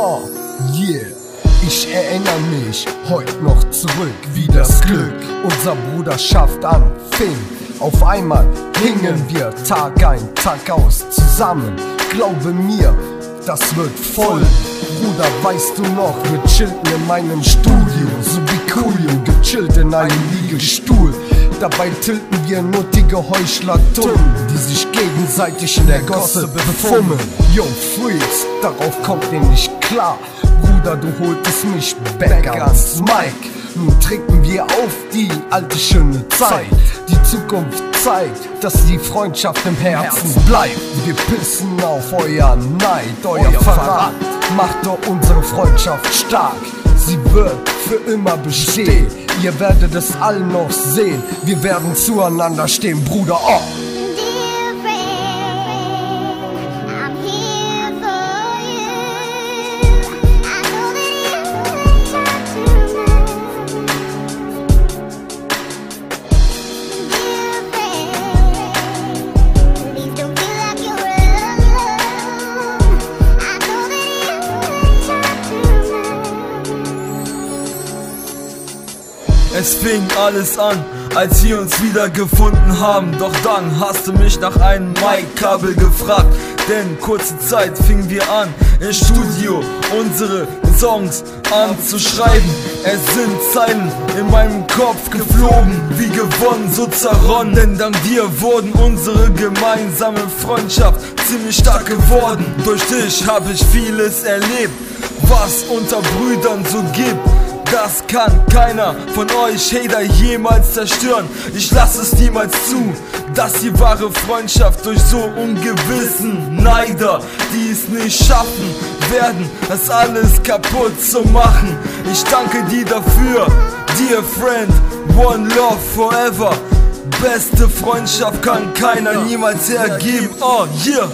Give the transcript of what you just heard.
Oh, yeah. Ich erinnere mich heute noch zurück, wie das Glück unser Bruderschaft anfing. Auf einmal hingen wir Tag ein, Tag aus zusammen. Glaube mir, das wird voll. Bruder, weißt du noch, wir chillten in meinem Studio, so wie Coolio, gechillt in einem Liegestuhl. Dabei tilten wir nuttige Heuchler dumm, die sich gegenseitig in der Gosse befummeln. Yo, Freaks, darauf kommt ihr nicht klar. Bruder, du holtest mich back ans Mike. Nun trinken wir auf die alte schöne Zeit. Die Zukunft zeigt, dass die Freundschaft im Herzen bleibt. Wir pissen auf euer Neid, euer Verrat. Macht doch unsere Freundschaft stark. Sie wird für immer bestehen. Ihr werdet es alle noch sehen. Wir werden zueinander stehen, Bruder. Oh. Es fing alles an, als wir uns wieder gefunden haben. Doch dann hast du mich nach einem Mic-Kabel gefragt. Denn kurze Zeit fingen wir an, im Studio unsere Songs anzuschreiben. Es sind Zeilen in meinem Kopf geflogen, wie gewonnen, so zerronnen. Denn dank dir wurden unsere gemeinsame Freundschaft ziemlich stark geworden. Durch dich habe ich vieles erlebt, was unter Brüdern so gibt. Das kann keiner von euch Hater jemals zerstören. Ich lasse es niemals zu, dass die wahre Freundschaft durch so ungewissen Neider, die es nicht schaffen werden, das alles kaputt zu machen. Ich danke dir dafür, dear friend, one love forever. Beste Freundschaft kann keiner niemals hergeben. Oh yeah.